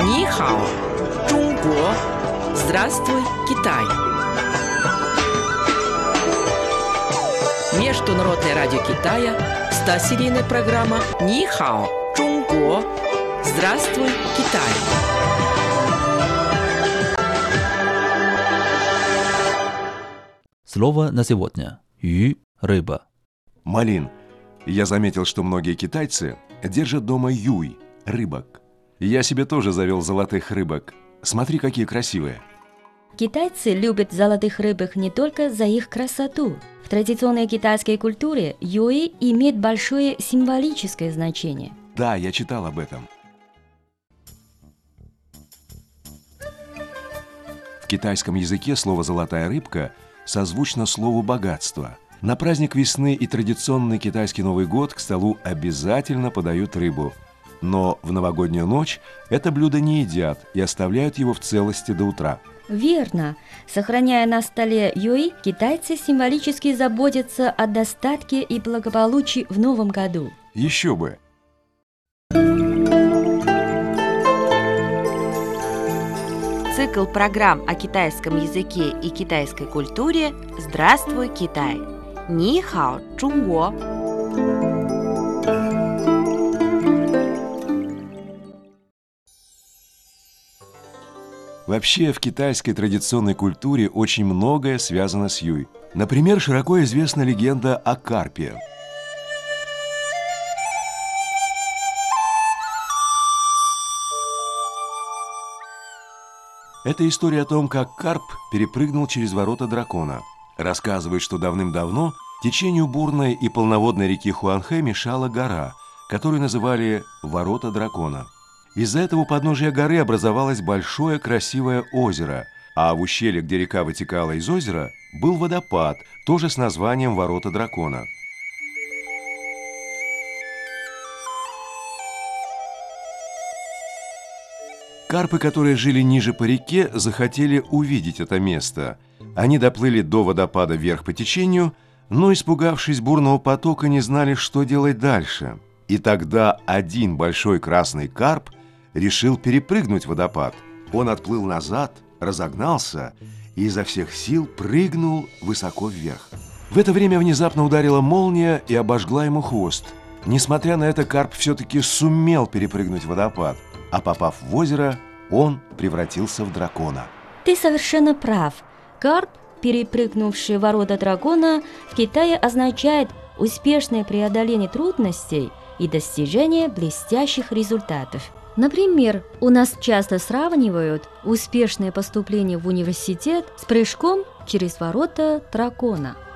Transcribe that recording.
Нихао, Чунго, Здравствуй, Китай. Международное радио Китая, 100-серийная программа Нихао, Чунго, Здравствуй, Китай. Слово на сегодня. Ю – рыба. Малин. Я заметил, что многие китайцы держат дома юй – рыбок. Я себе тоже завел золотых рыбок. Смотри, какие красивые. Китайцы любят золотых рыбок не только за их красоту. В традиционной китайской культуре юи имеет большое символическое значение. Да, я читал об этом. В китайском языке слово «золотая рыбка» созвучно слову «богатство». На праздник весны и традиционный китайский Новый год к столу обязательно подают рыбу. Но в новогоднюю ночь это блюдо не едят и оставляют его в целости до утра. Верно. Сохраняя на столе юи, китайцы символически заботятся о достатке и благополучии в новом году. Еще бы! Цикл программ о китайском языке и китайской культуре «Здравствуй, Китай!» Ни хао, Чунго! Вообще, в китайской традиционной культуре очень многое связано с юй. Например, широко известна легенда о карпе. Это история о том, как карп перепрыгнул через ворота дракона. Рассказывает, что давным-давно течению бурной и полноводной реки Хуанхэ мешала гора, которую называли «Ворота дракона». Из-за этого у подножия горы образовалось большое красивое озеро, а в ущелье, где река вытекала из озера, был водопад, тоже с названием «Ворота дракона». Карпы, которые жили ниже по реке, захотели увидеть это место. Они доплыли до водопада вверх по течению, но, испугавшись бурного потока, не знали, что делать дальше. И тогда один большой красный карп решил перепрыгнуть водопад. Он отплыл назад, разогнался и изо всех сил прыгнул высоко вверх. В это время внезапно ударила молния и обожгла ему хвост. Несмотря на это, карп все-таки сумел перепрыгнуть водопад, а попав в озеро, он превратился в дракона. Ты совершенно прав. Карп, перепрыгнувший ворота дракона, в Китае означает успешное преодоление трудностей и достижение блестящих результатов. Например, у нас часто сравнивают успешное поступление в университет с прыжком через ворота дракона –